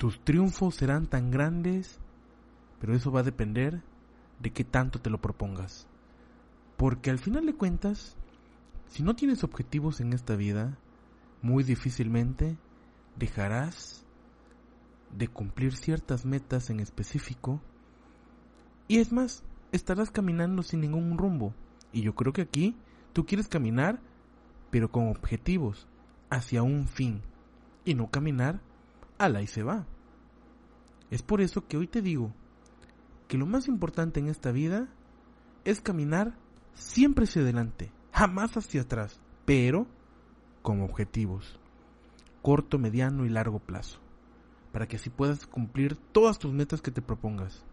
Tus triunfos serán tan grandes, pero eso va a depender de qué tanto te lo propongas. Porque al final de cuentas, si no tienes objetivos en esta vida, muy difícilmente dejarás de cumplir ciertas metas en específico. Y es más, estarás caminando sin ningún rumbo. Y yo creo que aquí tú quieres caminar, pero con objetivos, hacia un fin. Y no caminar a la y se va. Es por eso que hoy te digo que lo más importante en esta vida es caminar siempre hacia adelante, jamás hacia atrás, pero con objetivos, corto, mediano y largo plazo, para que así puedas cumplir todas tus metas que te propongas.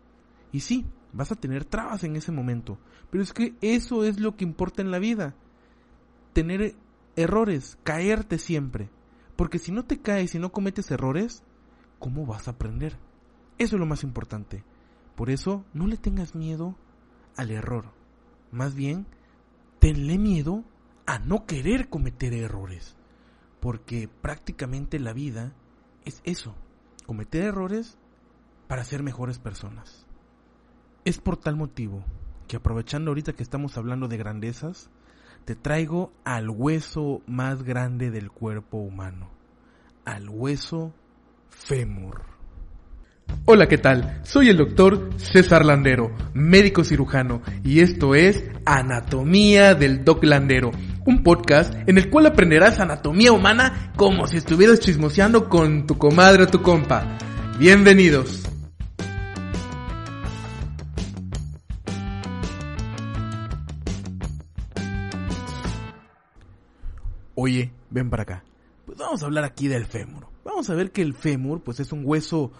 Y sí, vas a tener trabas en ese momento, pero es que eso es lo que importa en la vida. Tener errores, caerte siempre. Porque si no te caes y no cometes errores, ¿cómo vas a aprender? Eso es lo más importante. Por eso no le tengas miedo al error. Más bien, tenle miedo a no querer cometer errores. Porque prácticamente la vida es eso, cometer errores para ser mejores personas. Es por tal motivo que aprovechando ahorita que estamos hablando de grandezas, te traigo al hueso más grande del cuerpo humano, al hueso fémur. Hola, ¿qué tal? Soy el doctor César Landero, médico cirujano, y esto es Anatomía del Doc Landero, un podcast en el cual aprenderás anatomía humana como si estuvieras chismoseando con tu comadre o tu compa. Bienvenidos. Oye, ven para acá. Pues vamos a hablar aquí del fémur. Vamos a ver que el fémur pues es un hueso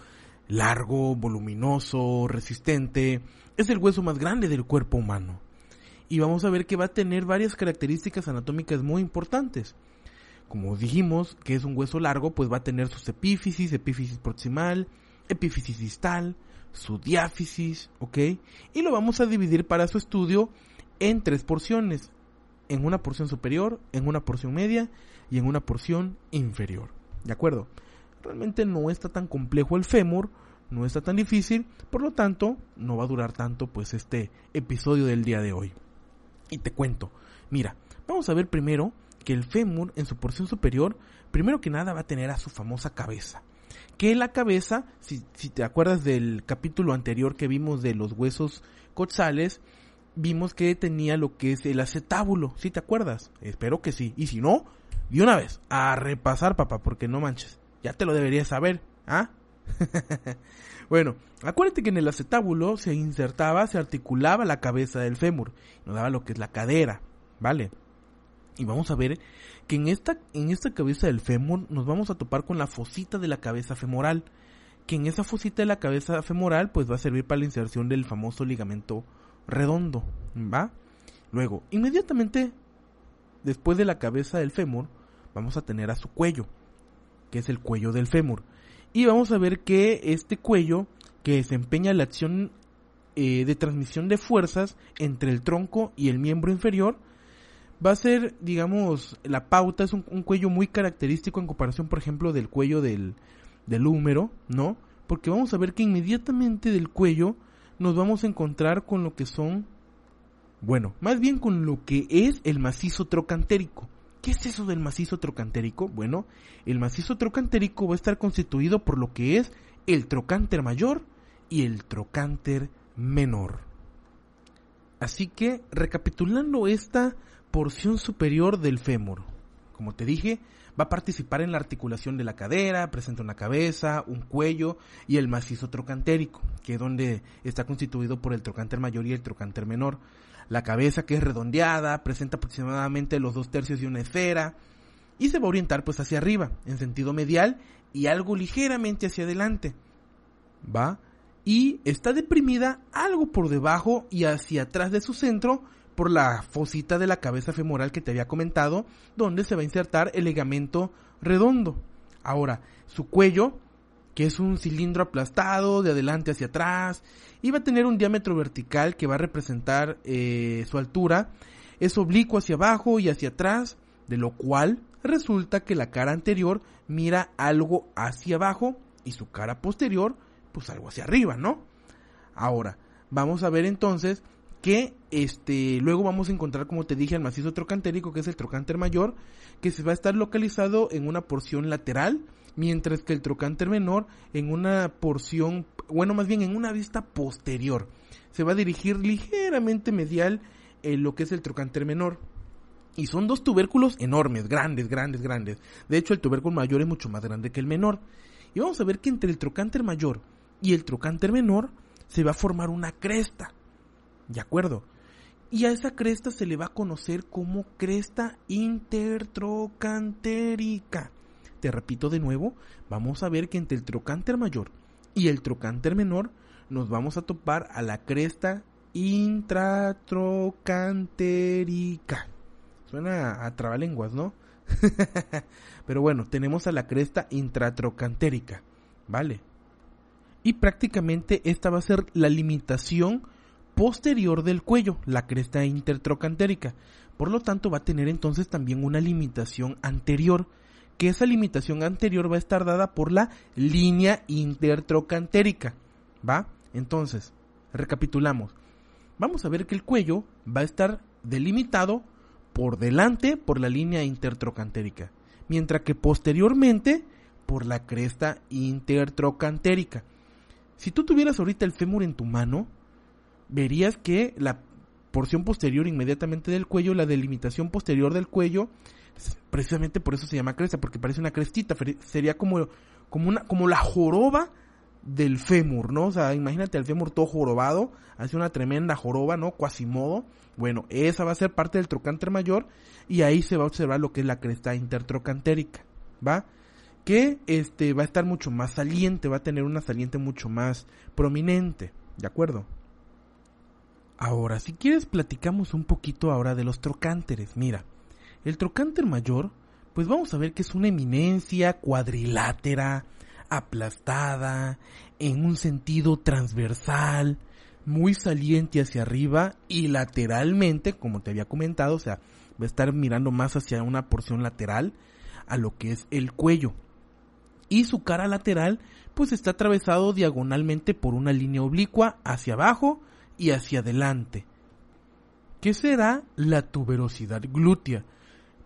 largo, voluminoso, resistente, es el hueso más grande del cuerpo humano. Y vamos a ver que va a tener varias características anatómicas muy importantes. Como dijimos que es un hueso largo, pues va a tener sus epífisis, epífisis proximal, epífisis distal, su diáfisis, ¿ok? Y lo vamos a dividir para su estudio en tres porciones, en una porción superior, en una porción media y en una porción inferior. ¿De acuerdo? Realmente no está tan complejo el fémur, no está tan difícil, por lo tanto, no va a durar tanto pues este episodio del día de hoy. Y te cuento, mira, vamos a ver primero que el fémur en su porción superior, primero que nada va a tener a su famosa cabeza. Que la cabeza, si, si te acuerdas del capítulo anterior que vimos de los huesos coxales, vimos que tenía lo que es el acetábulo, si te acuerdas? Espero que sí. Y si no, y una vez, a repasar, papá, porque no manches. Ya te lo deberías saber, ¿ah? bueno, acuérdate que en el acetábulo se insertaba, se articulaba la cabeza del fémur, nos daba lo que es la cadera, ¿vale? Y vamos a ver que en esta, en esta cabeza del fémur nos vamos a topar con la fosita de la cabeza femoral, que en esa fosita de la cabeza femoral pues va a servir para la inserción del famoso ligamento redondo, ¿va? Luego, inmediatamente después de la cabeza del fémur, vamos a tener a su cuello que es el cuello del fémur. Y vamos a ver que este cuello, que desempeña la acción eh, de transmisión de fuerzas entre el tronco y el miembro inferior, va a ser, digamos, la pauta, es un, cuello muy característico en comparación, por ejemplo, del cuello del, del húmero, ¿no? Porque vamos a ver que inmediatamente del cuello nos vamos a encontrar con lo que son, bueno, más bien con lo que es el macizo trocantérico. ¿Qué es eso del macizo trocantérico? Bueno, el macizo trocantérico va a estar constituido por lo que es el trocánter mayor y el trocánter menor. Así que, recapitulando esta porción superior del fémur, como te dije, va a participar en la articulación de la cadera, presenta una cabeza, un cuello y el macizo trocantérico, que es donde está constituido por el trocánter mayor y el trocánter menor la cabeza que es redondeada, presenta aproximadamente los dos tercios de una esfera y se va a orientar pues hacia arriba, en sentido medial y algo ligeramente hacia adelante. ¿Va? Y está deprimida algo por debajo y hacia atrás de su centro por la fosita de la cabeza femoral que te había comentado, donde se va a insertar el ligamento redondo. Ahora, su cuello que es un cilindro aplastado de adelante hacia atrás y va a tener un diámetro vertical que va a representar eh, su altura. Es oblicuo hacia abajo y hacia atrás, de lo cual resulta que la cara anterior mira algo hacia abajo y su cara posterior, pues algo hacia arriba, ¿no? Ahora, vamos a ver entonces que este luego vamos a encontrar como te dije el macizo trocantérico que es el trocánter mayor que se va a estar localizado en una porción lateral mientras que el trocánter menor en una porción bueno más bien en una vista posterior se va a dirigir ligeramente medial en lo que es el trocánter menor y son dos tubérculos enormes, grandes, grandes, grandes. De hecho, el tubérculo mayor es mucho más grande que el menor. Y vamos a ver que entre el trocánter mayor y el trocánter menor se va a formar una cresta. ¿De acuerdo? Y a esa cresta se le va a conocer como cresta intertrocantérica. Te repito de nuevo, vamos a ver que entre el trocánter mayor y el trocánter menor nos vamos a topar a la cresta intratrocantérica. Suena a trabalenguas, ¿no? Pero bueno, tenemos a la cresta intratrocantérica, ¿vale? Y prácticamente esta va a ser la limitación posterior del cuello, la cresta intertrocantérica. Por lo tanto, va a tener entonces también una limitación anterior, que esa limitación anterior va a estar dada por la línea intertrocantérica. ¿Va? Entonces, recapitulamos. Vamos a ver que el cuello va a estar delimitado por delante por la línea intertrocantérica, mientras que posteriormente por la cresta intertrocantérica. Si tú tuvieras ahorita el fémur en tu mano, verías que la porción posterior inmediatamente del cuello, la delimitación posterior del cuello, precisamente por eso se llama cresta, porque parece una crestita, sería como, como, una, como la joroba del fémur, ¿no? O sea, imagínate el fémur todo jorobado, hace una tremenda joroba, ¿no? Quasimodo. Bueno, esa va a ser parte del trocánter mayor y ahí se va a observar lo que es la cresta intertrocantérica, ¿va? Que este va a estar mucho más saliente, va a tener una saliente mucho más prominente, ¿de acuerdo? Ahora, si quieres platicamos un poquito ahora de los trocánteres. Mira, el trocánter mayor, pues vamos a ver que es una eminencia cuadrilátera, aplastada, en un sentido transversal, muy saliente hacia arriba y lateralmente, como te había comentado, o sea, va a estar mirando más hacia una porción lateral a lo que es el cuello. Y su cara lateral, pues está atravesado diagonalmente por una línea oblicua hacia abajo y hacia adelante. ¿Qué será la tuberosidad glútea?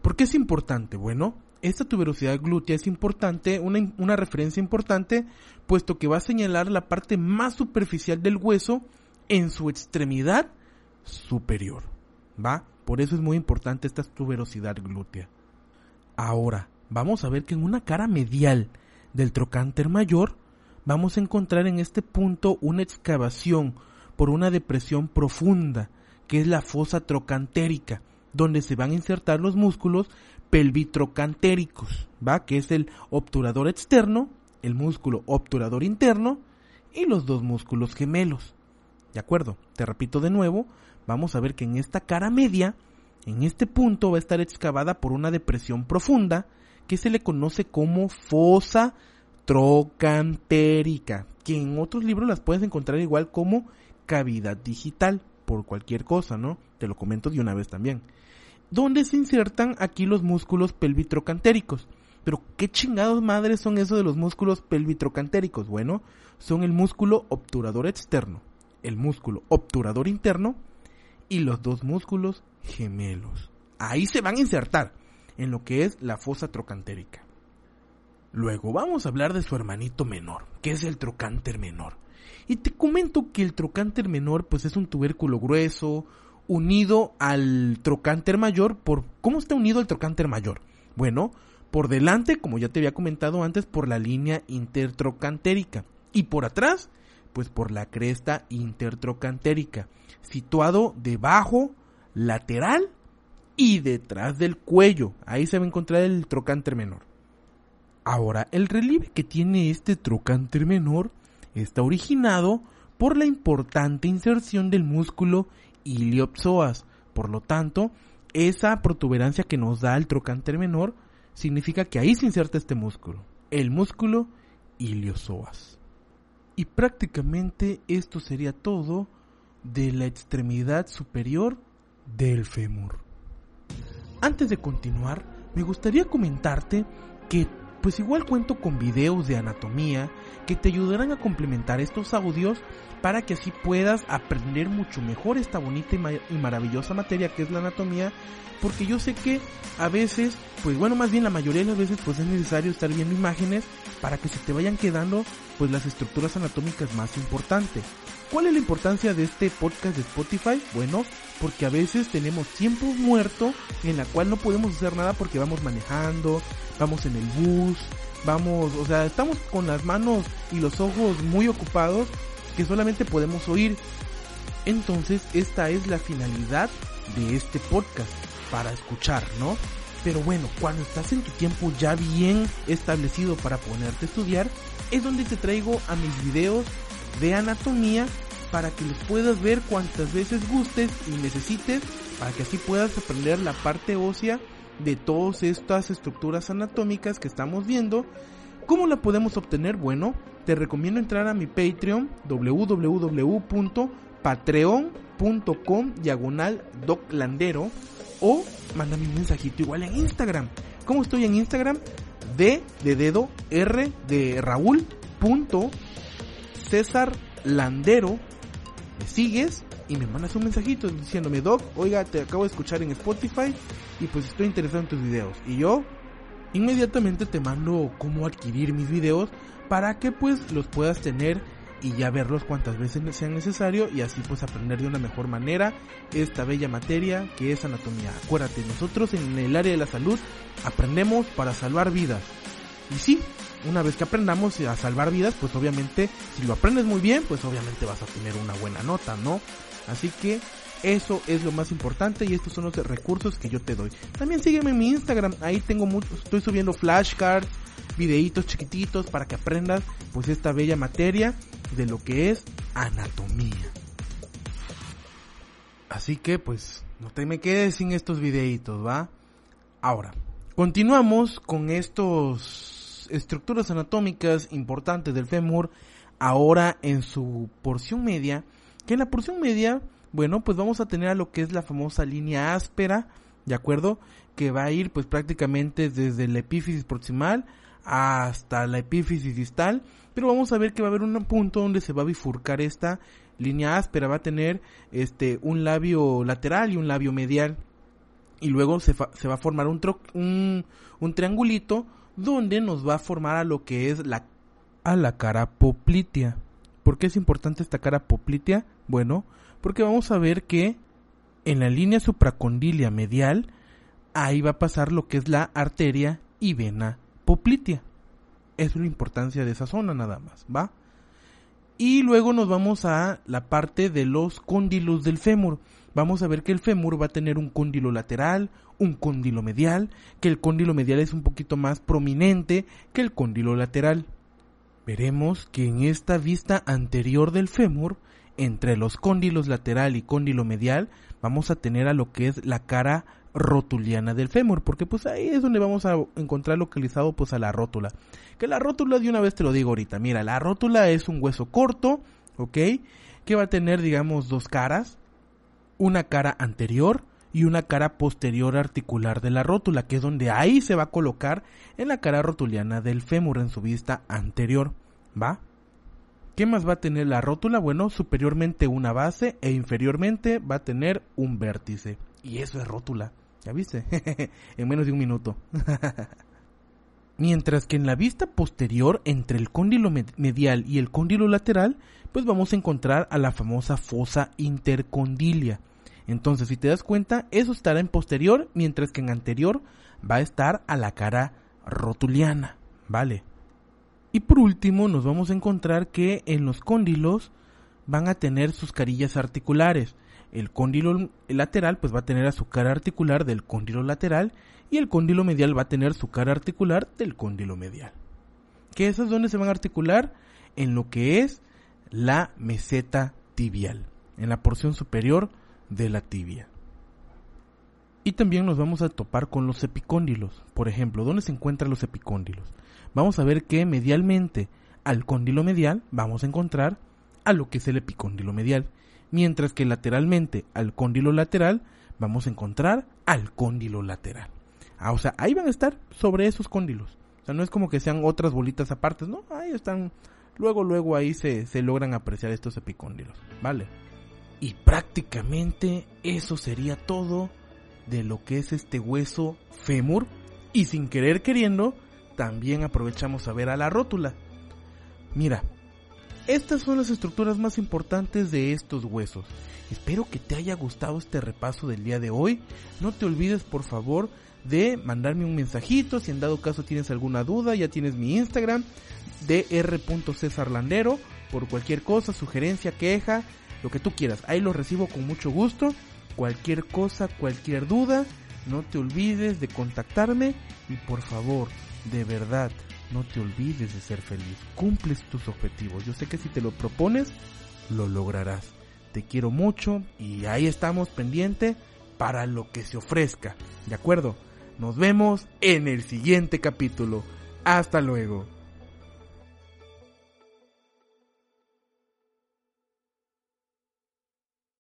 ¿Por qué es importante? Bueno, esta tuberosidad glútea es importante, una, una, referencia importante, puesto que va a señalar la parte más superficial del hueso en su extremidad superior. ¿Va? Por eso es muy importante esta tuberosidad glútea. Ahora, vamos a ver que en una cara medial del trocánter mayor, vamos a encontrar en este punto una excavación por una depresión profunda, que es la fosa trocantérica, donde se van a insertar los músculos pelvitrocantéricos, ¿va? Que es el obturador externo, el músculo obturador interno y los dos músculos gemelos. ¿De acuerdo? Te repito de nuevo, vamos a ver que en esta cara media, en este punto va a estar excavada por una depresión profunda que se le conoce como fosa trocantérica, que en otros libros las puedes encontrar igual como cavidad digital, por cualquier cosa, ¿no? Te lo comento de una vez también donde se insertan aquí los músculos pelvitrocantéricos. Pero qué chingados madres son esos de los músculos pelvitrocantéricos? Bueno, son el músculo obturador externo, el músculo obturador interno y los dos músculos gemelos. Ahí se van a insertar en lo que es la fosa trocantérica. Luego vamos a hablar de su hermanito menor, que es el trocánter menor. Y te comento que el trocánter menor pues es un tubérculo grueso, unido al trocánter mayor por ¿cómo está unido el trocánter mayor? Bueno, por delante, como ya te había comentado antes, por la línea intertrocantérica y por atrás, pues por la cresta intertrocantérica, situado debajo, lateral y detrás del cuello. Ahí se va a encontrar el trocánter menor. Ahora, el relieve que tiene este trocánter menor está originado por la importante inserción del músculo iliopsoas. Por lo tanto, esa protuberancia que nos da el trocánter menor significa que ahí se inserta este músculo, el músculo iliosoas. Y prácticamente esto sería todo de la extremidad superior del fémur. Antes de continuar, me gustaría comentarte que pues igual cuento con videos de anatomía que te ayudarán a complementar estos audios para que así puedas aprender mucho mejor esta bonita y, maravillosa materia que es la anatomía, porque yo sé que a veces, pues bueno, más bien la mayoría de las veces pues es necesario estar viendo imágenes para que se te vayan quedando pues las estructuras anatómicas más importantes. ¿Cuál es la importancia de este podcast de Spotify? Bueno, porque a veces tenemos tiempo muerto en la cual no podemos hacer nada porque vamos manejando, vamos en el bus, vamos, o sea, estamos con las manos y los ojos muy ocupados que solamente podemos oír. Entonces, esta es la finalidad de este podcast, para escuchar, ¿no? Pero bueno, cuando estás en tu tiempo ya bien establecido para ponerte a estudiar, es donde te traigo a mis videos de anatomía para que los puedas ver cuantas veces gustes y necesites para que así puedas aprender la parte ósea de todas estas estructuras anatómicas que estamos viendo. ¿Cómo la podemos obtener? Bueno, te recomiendo entrar a mi Patreon www.patreon.com diagonal doclandero o mándame un mensajito igual en Instagram. ¿Cómo estoy en Instagram? D de dedo, R de Raúl, punto, César Landero. Me sigues y me mandas un mensajito diciéndome, Doc, oiga, te acabo de escuchar en Spotify y pues estoy interesado en tus videos. Y yo inmediatamente te mando cómo adquirir mis videos para que pues los puedas tener y ya verlos cuantas veces sea necesario y así pues aprender de una mejor manera esta bella materia que es anatomía. Acuérdate, nosotros en el área de la salud aprendemos para salvar vidas. Y sí, una vez que aprendamos a salvar vidas, pues obviamente si lo aprendes muy bien, pues obviamente vas a tener una buena nota, ¿no? Así que eso es lo más importante y estos son los recursos que yo te doy. También sígueme en mi Instagram, ahí tengo mucho, estoy subiendo flashcards, videitos chiquititos para que aprendas pues esta bella materia de lo que es anatomía. Así que pues no te me quedes sin estos videitos, ¿va? Ahora, continuamos con estos estructuras anatómicas importantes del fémur ahora en su porción media, que en la porción media, bueno, pues vamos a tener a lo que es la famosa línea áspera, ¿de acuerdo? Que va a ir pues prácticamente desde el epífisis proximal hasta la epífisis distal, pero vamos a ver que va a haber un punto donde se va a bifurcar esta línea áspera, va a tener este un labio lateral y un labio medial y luego se, se va a formar un, un, un, triangulito donde nos va a formar a lo que es la a la cara poplitea. ¿Por qué es importante esta cara poplitea? Bueno, porque vamos a ver que en la línea supracondilia medial ahí va a pasar lo que es la arteria y vena poplitea. Es la importancia de esa zona nada más, ¿va? Y luego nos vamos a la parte de los cóndilos del fémur. Vamos a ver que el fémur va a tener un cóndilo lateral, un cóndilo medial, que el cóndilo medial es un poquito más prominente que el cóndilo lateral. Veremos que en esta vista anterior del fémur, entre los cóndilos lateral y cóndilo medial, vamos a tener a lo que es la cara rotuliana del fémur, porque pues ahí es donde vamos a encontrar localizado pues a la rótula. Que la rótula de una vez te lo digo ahorita, mira, la rótula es un hueso corto, ¿ok? Que va a tener digamos dos caras, una cara anterior y una cara posterior articular de la rótula, que es donde ahí se va a colocar en la cara rotuliana del fémur en su vista anterior, ¿va? ¿Qué más va a tener la rótula? Bueno, superiormente una base e inferiormente va a tener un vértice. Y eso es rótula. ¿Ya viste? en menos de un minuto. Mientras que en la vista posterior entre el cóndilo medial y el cóndilo lateral, pues vamos a encontrar a la famosa fosa intercondilia. Entonces, si te das cuenta, eso estará en posterior, mientras que en anterior va a estar a la cara rotuliana, ¿vale? Y por último, nos vamos a encontrar que en los cóndilos van a tener sus carillas articulares el cóndilo lateral pues va a tener a su cara articular del cóndilo lateral y el cóndilo medial va a tener su cara articular del cóndilo medial. ¿Qué es donde se van a articular? En lo que es la meseta tibial, en la porción superior de la tibia. Y también nos vamos a topar con los epicóndilos. Por ejemplo, ¿dónde se encuentran los epicóndilos? Vamos a ver que medialmente al cóndilo medial vamos a encontrar a lo que es el epicóndilo medial mientras que lateralmente al cóndilo lateral vamos a encontrar al cóndilo lateral. Ah, o sea, ahí van a estar sobre esos cóndilos. O sea, no es como que sean otras bolitas aparte, ¿no? Ahí están, luego, luego ahí se, se logran apreciar estos epicóndilos, ¿vale? Y prácticamente eso sería todo de lo que es este hueso fémur. Y sin querer queriendo, también aprovechamos a ver a la rótula. Mira, estas son las estructuras más importantes de estos huesos. Espero que te haya gustado este repaso del día de hoy. No te olvides por favor de mandarme un mensajito si en dado caso tienes alguna duda, ya tienes mi Instagram dr.cesarlandero por cualquier cosa, sugerencia, queja, lo que tú quieras. Ahí lo recibo con mucho gusto. Cualquier cosa, cualquier duda, no te olvides de contactarme y por favor, de verdad, no te olvides de ser feliz. Cumples tus objetivos. Yo sé que si te lo propones, lo lograrás. Te quiero mucho y ahí estamos pendiente para lo que se ofrezca. ¿De acuerdo? Nos vemos en el siguiente capítulo. Hasta luego.